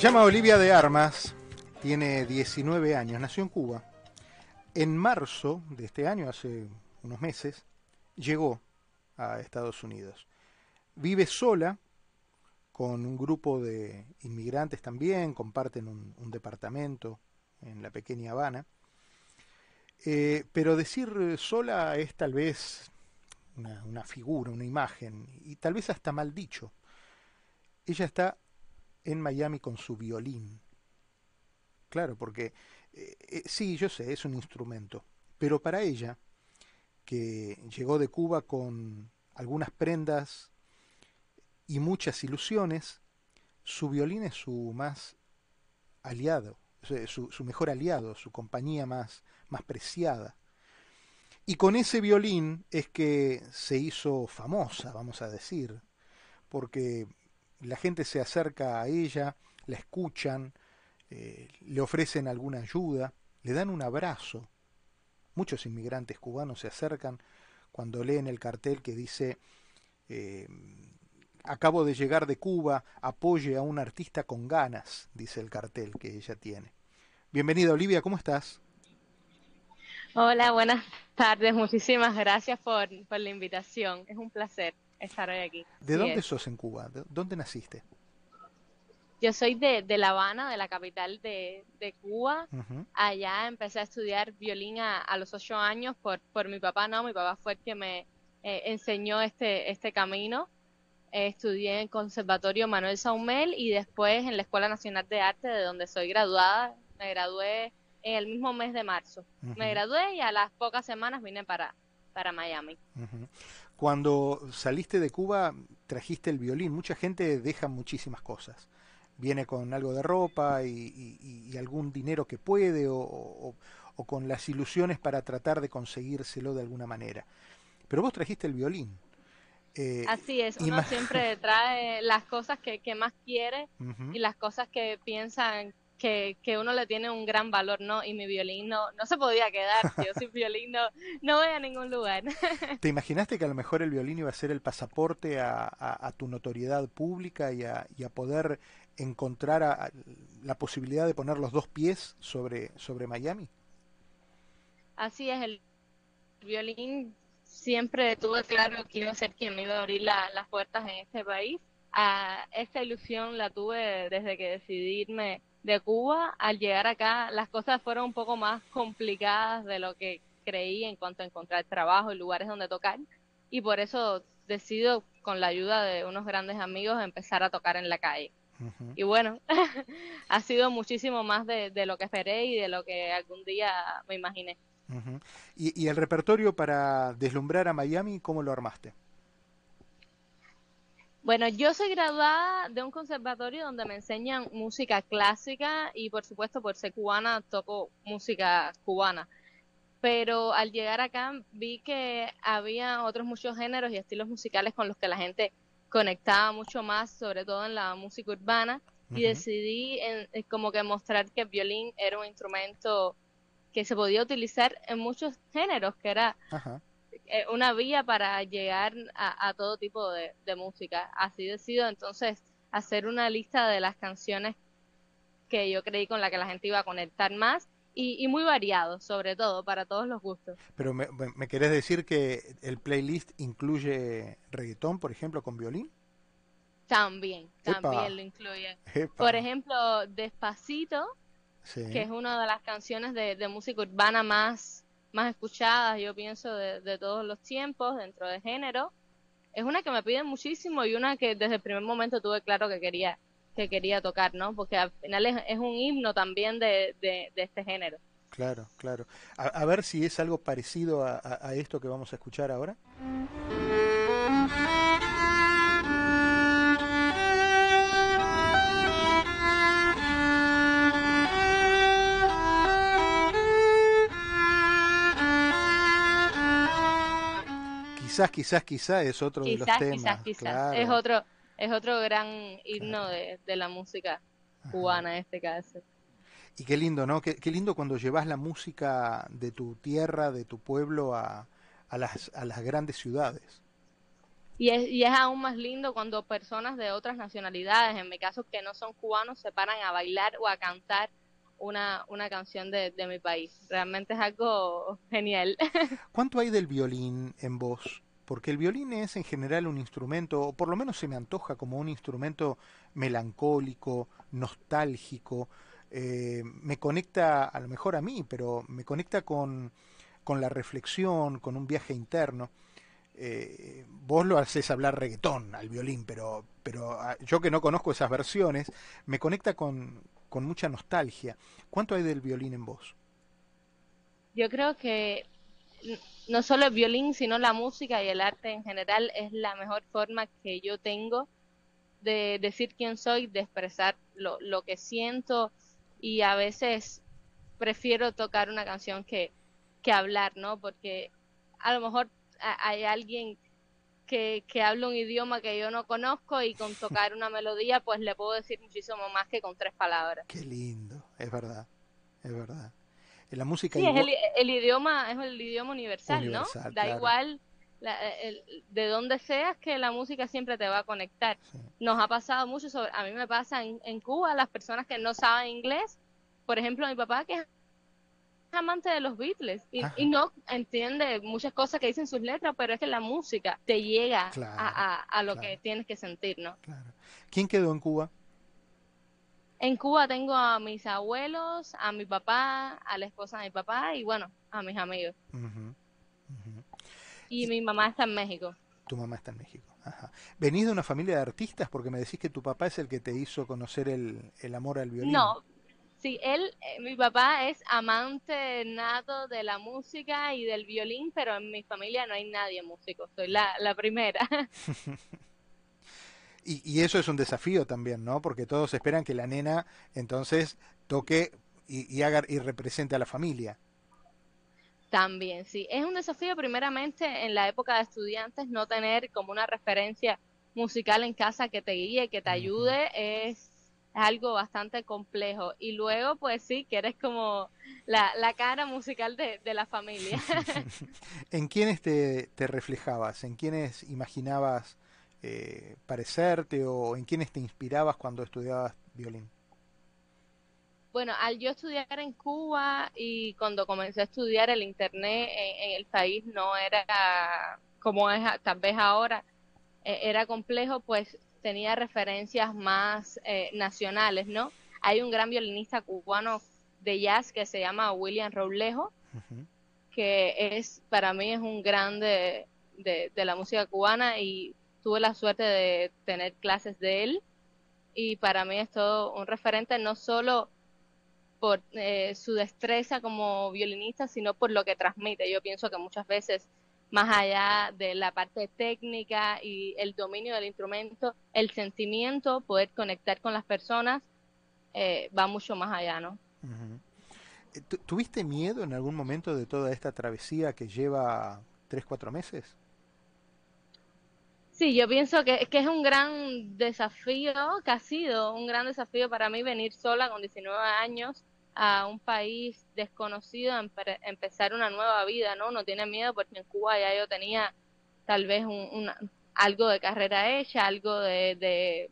llama Olivia de Armas, tiene 19 años, nació en Cuba. En marzo de este año, hace unos meses, llegó a Estados Unidos. Vive sola con un grupo de inmigrantes también, comparten un, departamento en la pequeña Habana. Eh, pero decir sola es tal vez una, figura, una imagen, y tal vez hasta mal dicho. Ella está en Miami con su violín. Claro, porque eh, eh, sí, yo sé, es un instrumento, pero para ella, que llegó de Cuba con algunas prendas y muchas ilusiones, su violín es su más aliado, su, su mejor aliado, su compañía más, más preciada. Y con ese violín es que se hizo famosa, vamos a decir, porque la gente se acerca a ella, la escuchan, eh, le ofrecen alguna ayuda, le dan un abrazo. Muchos inmigrantes cubanos se acercan cuando leen el cartel que dice eh, acabo de llegar de Cuba, apoye a un artista con ganas, dice el cartel que ella tiene. Bienvenida Olivia, ¿cómo estás? Hola, buenas tardes, muchísimas gracias por, por la invitación, es un placer estar hoy aquí. ¿De dónde sos en Cuba? ¿De dónde naciste? Yo soy de, de La Habana, de la capital de, de Cuba. Allá empecé a estudiar violín a, los ocho años por, por mi papá, no, mi papá fue el que me eh, enseñó este, este camino. estudié en el Conservatorio Manuel Saumel y después en la Escuela Nacional de Arte, de donde soy graduada. Me gradué en el mismo mes de marzo. Me gradué y a las pocas semanas vine para, para Miami. Cuando saliste de Cuba, trajiste el violín. Mucha gente deja muchísimas cosas. Viene con algo de ropa y, algún dinero que puede o, con las ilusiones para tratar de conseguírselo de alguna manera. Pero vos trajiste el violín. Eh, Así es, uno siempre trae las cosas que, más quiere y las cosas que piensan que, que, uno le tiene un gran valor, ¿no? Y mi violín no, no se podía quedar, yo sin violín no, no voy a ningún lugar. ¿Te imaginaste que a lo mejor el violín iba a ser el pasaporte a, a, tu notoriedad pública y a, y a poder encontrar la posibilidad de poner los dos pies sobre, sobre Miami? Así es, el violín siempre tuve claro que iba a ser quien me iba a abrir las puertas en este país. A esta ilusión la tuve desde que decidí irme de Cuba, al llegar acá las cosas fueron un poco más complicadas de lo que creí en cuanto a encontrar trabajo y lugares donde tocar. Y por eso decido, con la ayuda de unos grandes amigos, empezar a tocar en la calle. Y bueno, ha sido muchísimo más de, lo que esperé y de lo que algún día me imaginé. ¿Y, ¿Y el repertorio para deslumbrar a Miami, cómo lo armaste? Bueno, yo soy graduada de un conservatorio donde me enseñan música clásica y por supuesto por ser cubana toco música cubana. Pero al llegar acá vi que había otros muchos géneros y estilos musicales con los que la gente conectaba mucho más, sobre todo en la música urbana, y decidí en, como que mostrar que el violín era un instrumento que se podía utilizar en muchos géneros, que era eh, una vía para llegar a, todo tipo de, música. Así decido entonces hacer una lista de las canciones que yo creí con la que la gente iba a conectar más y, muy variado, sobre todo, para todos los gustos. Pero me, me querés decir que el playlist incluye reggaetón, por ejemplo, con violín? También, también lo incluye. Por ejemplo, Despacito, que es una de las canciones de, de música urbana más más escuchadas, yo pienso, de, todos los tiempos dentro de género. Es una que me piden muchísimo y una que desde el primer momento tuve claro que quería que quería tocar, ¿no? Porque al final es, un himno también de, de, este género. Claro, claro. A, ver si es algo parecido a, a esto que vamos a escuchar ahora. Quizás, quizás, quizás es otro de los temas. Quizás, quizás, es otro, es otro gran himno de, la música cubana en este caso. Y qué lindo, ¿no? Qué, lindo cuando llevas la música de tu tierra, de tu pueblo a, a, las, a las grandes ciudades. Y es, y es aún más lindo cuando personas de otras nacionalidades, en mi caso que no son cubanos, se paran a bailar o a cantar una, una canción de, de mi país. Realmente es algo genial. ¿Cuánto hay del violín en vos? Porque el violín es en general un instrumento, o por lo menos se me antoja como un instrumento melancólico, nostálgico, eh, me conecta a lo mejor a mí, pero me conecta con, con la reflexión, con un viaje interno. Eh, vos lo haces hablar reggaetón al violín, pero, pero ah, yo que no conozco esas versiones, me conecta con, con mucha nostalgia. ¿Cuánto hay del violín en vos? Yo creo que no solo el violín, sino la música y el arte en general es la mejor forma que yo tengo de decir quién soy, de expresar lo, lo que siento y a veces prefiero tocar una canción que, que hablar, ¿no? Porque a lo mejor hay alguien que, que habla un idioma que yo no conozco y con tocar una melodía pues le puedo decir muchísimo más que con tres palabras. Qué lindo, es verdad, es verdad. La música sí, es el, el, idioma es el idioma universal, universal ¿no? Da claro. igual la, el, de donde seas que la música siempre te va a conectar. Sí. Nos ha pasado mucho, sobre, a mí me pasa en, en, Cuba, las personas que no saben inglés, por ejemplo, mi papá que es amante de los Beatles y, y, no entiende muchas cosas que dicen sus letras, pero es que la música te llega claro, a, a, a, lo claro. que tienes que sentir, ¿no? Claro. ¿Quién quedó en Cuba? En Cuba tengo a mis abuelos, a mi papá, a la esposa de mi papá y bueno, a mis amigos. Uh -huh. Uh -huh. Y mi mamá está en México. Tu mamá está en México. Ajá. ¿Venís de una familia de artistas? Porque me decís que tu papá es el que te hizo conocer el, el amor al violín. No, sí, él, eh, mi papá es amante nato de la música y del violín, pero en mi familia no hay nadie músico, soy la, la primera. y, y, eso es un desafío también, ¿no? Porque todos esperan que la nena entonces toque y, y haga y represente a la familia. También, sí. Es un desafío primeramente en la época de estudiantes no tener como una referencia musical en casa que te guíe, que te ayude, es algo bastante complejo. Y luego, pues sí, que eres como la, la cara musical de, de la familia. ¿En quiénes te, te, reflejabas? ¿En quiénes imaginabas eh, parecerte o en quiénes te inspirabas cuando estudiabas violín? Bueno, al yo estudiar en Cuba y cuando comencé a estudiar el Internet en, en el país no era como es tal vez ahora, eh, era complejo, pues tenía referencias más eh, nacionales, ¿no? Hay un gran violinista cubano de jazz que se llama William Roblejo, uh -huh. que es, para mí es un grande de, de la música cubana y tuve la suerte de tener clases de él y para mí es todo un referente no solo por eh, su destreza como violinista, sino por lo que transmite. Yo pienso que muchas veces, más allá de la parte técnica y el dominio del instrumento, el sentimiento, poder conectar con las personas, eh, va mucho más allá, ¿no? Uh -huh. ¿Tuviste miedo en algún momento de toda esta travesía que lleva tres, cuatro meses? Sí, yo pienso que, que, es un gran desafío, que ha sido un gran desafío para mí venir sola con 19 años a un país desconocido, a empezar una nueva vida, ¿no? No tiene miedo porque en Cuba ya yo tenía tal vez un, un algo de carrera hecha, algo de, de,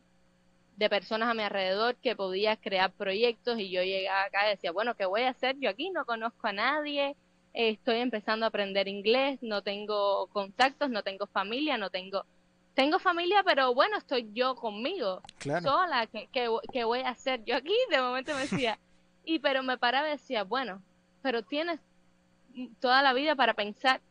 de, personas a mi alrededor que podía crear proyectos y yo llegaba acá y decía, bueno, ¿qué voy a hacer? Yo aquí no conozco a nadie, estoy empezando a aprender inglés, no tengo contactos, no tengo familia, no tengo... Tengo familia, pero bueno, estoy yo conmigo, claro. sola, ¿qué, qué, ¿qué voy a hacer? Yo aquí de momento me decía... Y pero me paraba y decía, bueno, pero tienes toda la vida para pensar,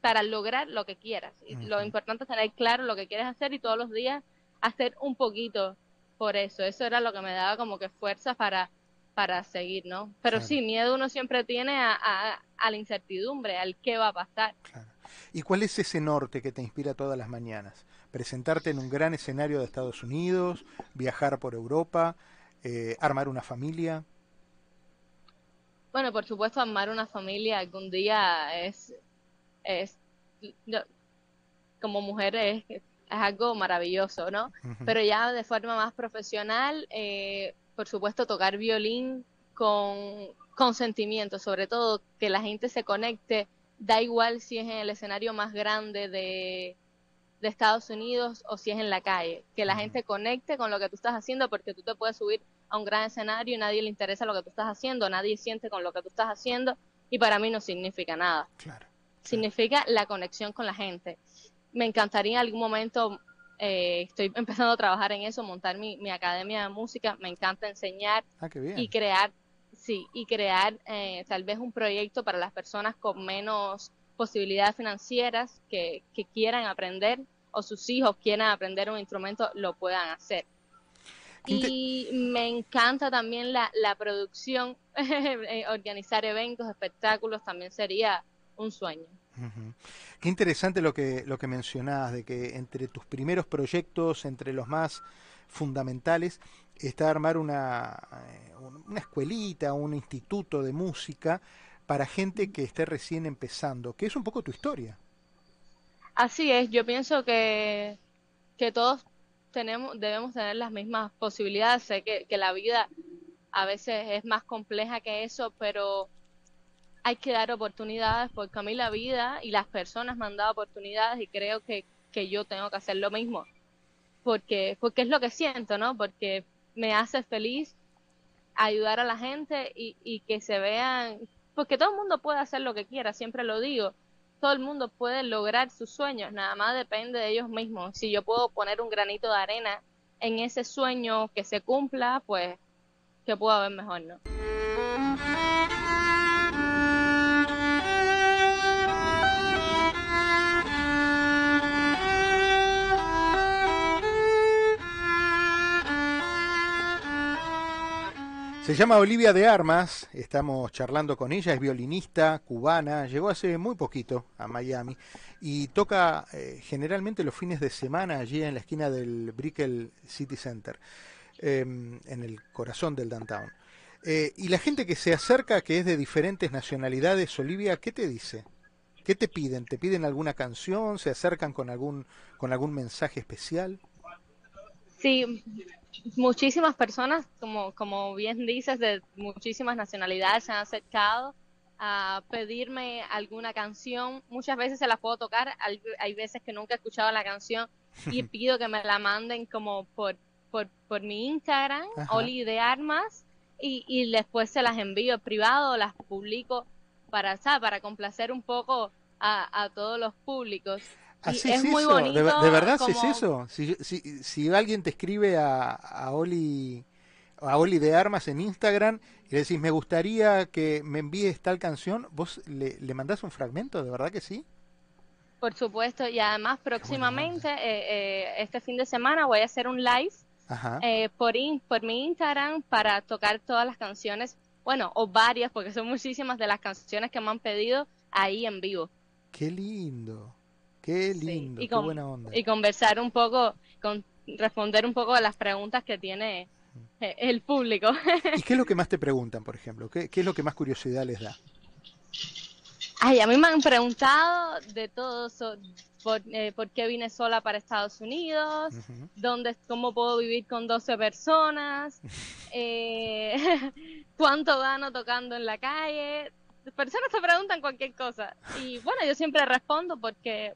para lograr lo que quieras. Y uh -huh. lo importante es tener claro lo que quieres hacer y todos los días hacer un poquito por eso. Eso era lo que me daba como que fuerza para, para seguir, ¿no? Pero claro. sí, miedo uno siempre tiene a, a, a, la incertidumbre, al qué va a pasar. Claro. ¿Y cuál es ese norte que te inspira todas las mañanas? Presentarte en un gran escenario de Estados Unidos, viajar por Europa, eh, armar una familia. Bueno, por supuesto, amar una familia algún día es, es yo, como mujer es, es, algo maravilloso, ¿no? Uh -huh. Pero ya de forma más profesional, eh, por supuesto, tocar violín con, con sentimiento, sobre todo que la gente se conecte, da igual si es en el escenario más grande de, de Estados Unidos o si es en la calle, que la gente conecte con lo que tú estás haciendo porque tú te puedes subir a un gran escenario y nadie le interesa lo que tú estás haciendo, nadie siente con lo que tú estás haciendo y para mí no significa nada. Claro. Significa la conexión con la gente. Me encantaría en algún momento, eh, estoy empezando a trabajar en eso, montar mi, mi academia de música, me encanta enseñar Ah, qué bien. y crear, sí, y crear eh, tal vez un proyecto para las personas con menos posibilidades financieras que, que quieran aprender o sus hijos quieran aprender un instrumento, lo puedan hacer. Y me encanta también la, la producción, eh, organizar eventos, espectáculos, también sería un sueño. Qué interesante lo que, lo que mencionás, de que entre tus primeros proyectos, entre los más fundamentales, está armar una, eh, un- una escuelita, un instituto de música para gente que esté recién empezando, que es un poco tu historia. Así es, yo pienso que, que todos tenemos, debemos tener las mismas posibilidades. Sé que, la vida a veces es más compleja que eso, pero hay que dar oportunidades porque a mí la vida y las personas me han dado oportunidades y creo que, que yo tengo que hacer lo mismo. Porque, porque es lo que siento, ¿no? Porque me hace feliz ayudar a la gente y, y que se vean, porque todo el mundo puede hacer lo que quiera, siempre lo digo todo el mundo puede lograr sus sueños, nada más depende de ellos mismos. Si yo puedo poner un granito de arena en ese sueño que se cumpla, pues que puedo haber mejor, ¿no? Se llama Olivia de Armas, estamos charlando con ella, es violinista cubana, llegó hace muy poquito a Miami y toca eh, generalmente los fines de semana allí en la esquina del Brickell City Center, eh, en el corazón del downtown. Eh, y la gente que se acerca, que es de diferentes nacionalidades, Olivia, ¿qué te dice? ¿Qué te piden? ¿Te piden alguna canción? ¿Se acercan con algún, con algún mensaje especial? Sí, muchísimas personas, como, como bien dices, de muchísimas nacionalidades se han acercado a pedirme alguna canción. Muchas veces se las puedo tocar, hay, hay veces que nunca he escuchado la canción y pido que me la manden como por, por, por mi Instagram, Ajá. Oli de Armas, y, y después se las envío privado, las publico para, ¿sabes? para complacer un poco a, a todos los públicos. Así es es muy eso, de, bonito de verdad sí es como- eso. Si, si, si alguien te escribe a, a Oli a Oli de Armas en Instagram y le decís, me gustaría que me envíes tal canción, vos le, le mandás un fragmento, ¿de verdad que sí? Por supuesto, y además próximamente, eh, eh, este fin de semana, voy a hacer un live eh, por, in- por mi Instagram para tocar todas las canciones, bueno, o varias, porque son muchísimas de las canciones que me han pedido ahí en vivo. Qué lindo, qué Sí, lindo, y qué buena onda. Y conversar un poco, con, responder un poco a las preguntas que tiene eh, el público. ¿Y qué es lo que más te preguntan, por ejemplo? ¿Qué, qué es lo que más curiosidad les da? Ay, a mí me han preguntado de todo, so- por, eh, por qué vine sola para Estados Unidos, Ujú. dónde, cómo puedo vivir con 12 personas, eh, cuánto gano tocando en la calle. Personas te preguntan cualquier cosa. Y bueno, yo siempre respondo porque,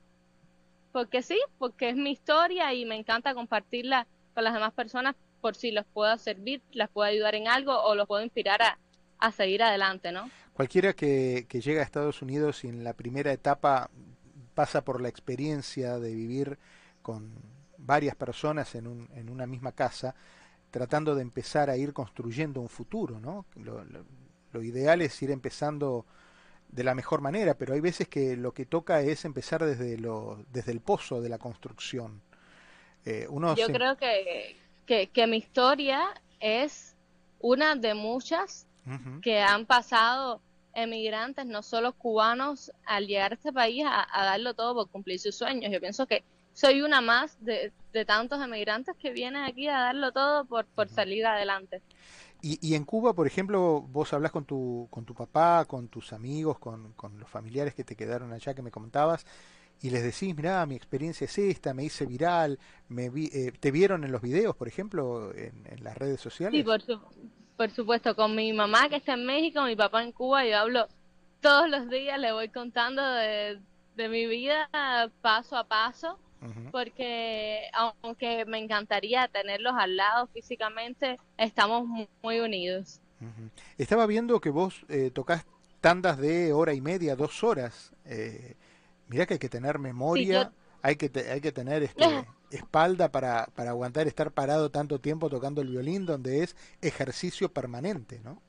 porque sí, porque es mi historia y me encanta compartirla con las demás personas por si los puedo servir, las puedo ayudar en algo o los puedo inspirar a, a seguir adelante, ¿no? Cualquiera que, que llega a Estados Unidos y en la primera etapa pasa por la experiencia de vivir con varias personas en, un, en una misma casa, tratando de empezar a ir construyendo un futuro, ¿no? Lo, lo- lo ideal es ir empezando de la mejor manera, pero hay veces que lo que toca es empezar desde, lo, desde el pozo de la construcción. Eh, uno Yo se- creo que, que, que mi historia es una de muchas que han pasado emigrantes, no solo cubanos, al llegar a este país a, a darlo todo por cumplir sus sueños. Yo pienso que soy una más de, de tantos emigrantes que vienen aquí a darlo todo por, por salir adelante. Y, y en Cuba, por ejemplo, vos hablas con tu, con tu papá, con tus amigos, con, con los familiares que te quedaron allá que me comentabas, y les decís, mirá, mi experiencia es esta, me hice viral, me vi, eh, ¿te vieron en los videos, por ejemplo, en, en las redes sociales? Sí, por, por supuesto, con mi mamá que está en México, mi papá en Cuba, yo hablo todos los días, le voy contando de, de mi vida paso a paso porque aunque me encantaría tenerlos al lado físicamente, estamos muy unidos. Estaba viendo que vos eh, tocas tandas de hora y media, dos horas. Eh, mirá que hay que tener memoria, hay, que hay que tener este, espalda para, para aguantar estar parado tanto tiempo tocando el violín, donde es ejercicio permanente, ¿no?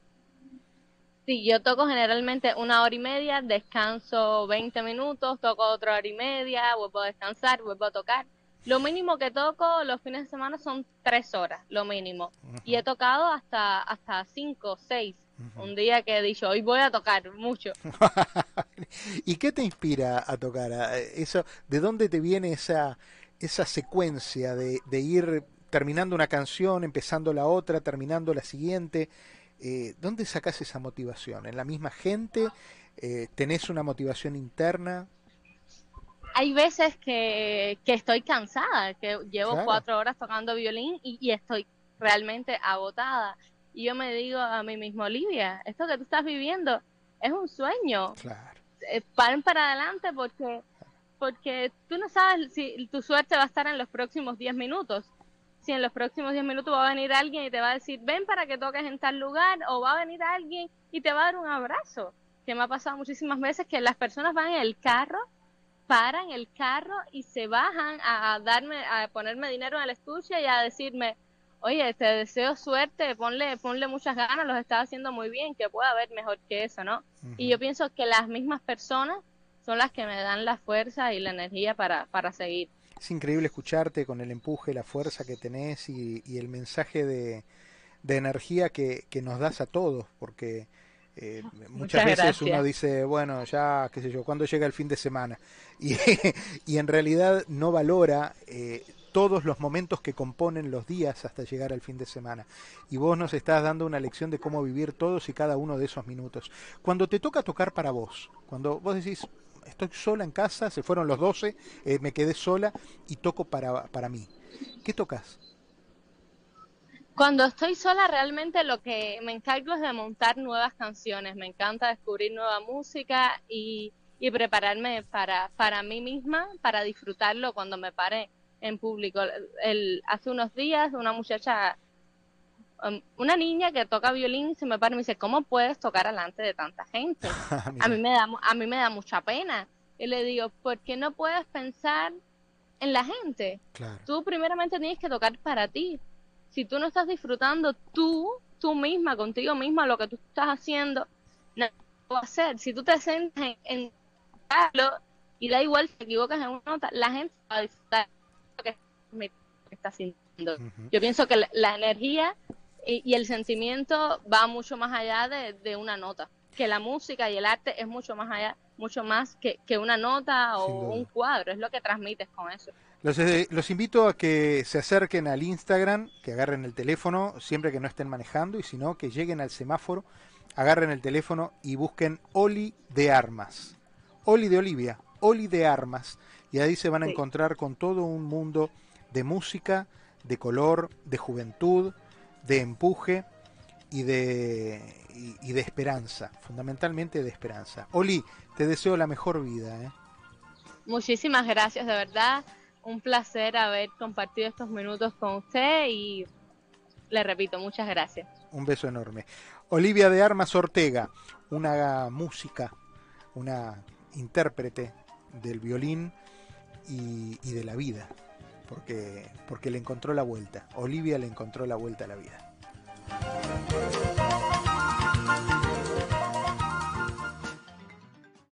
Sí, yo toco generalmente una hora y media, descanso 20 minutos, toco otra hora y media, vuelvo a descansar, vuelvo a tocar. Lo mínimo que toco los fines de semana son tres horas, lo mínimo. Y he tocado hasta hasta cinco, seis. Un día que he dicho, hoy voy a tocar mucho. ¿Y qué te inspira a tocar? Eso, ¿De dónde te viene esa, esa secuencia de, de ir terminando una canción, empezando la otra, terminando la siguiente? Eh, ¿Dónde sacas esa motivación? ¿En la misma gente? Eh, ¿Tenés una motivación interna? Hay veces que, estoy cansada, que llevo cuatro horas tocando violín y, estoy realmente agotada. Y yo me digo a mí mismo, Olivia, esto que tú estás viviendo es un sueño. Claro. Eh, para adelante porque, porque tú no sabes si tu suerte va a estar en los próximos diez minutos si en los próximos 10 minutos va a venir alguien y te va a decir, ven para que toques en tal lugar, o va a venir alguien y te va a dar un abrazo, que me ha pasado muchísimas veces que las personas van en el carro, paran el carro y se bajan a, darme, a ponerme dinero en el estuche y a decirme, oye, te deseo suerte, ponle, ponle muchas ganas, los estás haciendo muy bien, que pueda haber mejor que eso, ¿no? Y yo pienso que las mismas personas son las que me dan la fuerza y la energía para, para seguir. Es increíble escucharte con el empuje, la fuerza que tenés y, el mensaje de, energía que, nos das a todos, porque eh, muchas, veces uno dice, bueno, ya, qué sé yo, ¿cuándo llega el fin de semana? Y, y en realidad no valora eh, todos los momentos que componen los días hasta llegar al fin de semana. Y vos nos estás dando una lección de cómo vivir todos y cada uno de esos minutos. Cuando te toca tocar para vos, cuando vos decís, estoy sola en casa, se fueron los 12, eh, me quedé sola y toco para, para mí. ¿Qué tocas? Cuando estoy sola realmente lo que me encargo es de montar nuevas canciones, me encanta descubrir nueva música y, prepararme para, para mí misma, para disfrutarlo cuando me pare en público. El, hace unos días una muchacha, um, una niña que toca violín se me para y me dice, ¿cómo puedes tocar delante de tanta gente? a, mí me da, a mí me da mucha pena. Y le digo, ¿por qué no puedes pensar en la gente? Tú primeramente tienes que tocar para ti. Si tú no estás disfrutando tú, tú misma, contigo misma, lo que tú estás haciendo, no lo a hacer. Si tú te sientas en, en y da igual si te equivocas en una nota, la gente va a disfrutar que me está sintiendo. Yo pienso que la, energía y, el sentimiento va mucho más allá de, una nota, que la música y el arte es mucho más allá, mucho más que, una nota o un cuadro, es lo que transmites con eso. Los, eh, los, invito a que se acerquen al Instagram, que agarren el teléfono siempre que no estén manejando y si no, que lleguen al semáforo, agarren el teléfono y busquen Oli de Armas. Oli de Olivia, Oli de Armas y ahí se van a encontrar con todo un mundo de música, de color, de juventud, de empuje y de, y, de esperanza, fundamentalmente de esperanza. Oli, te deseo la mejor vida. ¿eh? Muchísimas gracias, de verdad. Un placer haber compartido estos minutos con usted y le repito, muchas gracias. Un beso enorme. Olivia de Armas Ortega, una música, una intérprete del violín y, de la vida, porque, porque le encontró la vuelta. Olivia le encontró la vuelta a la vida.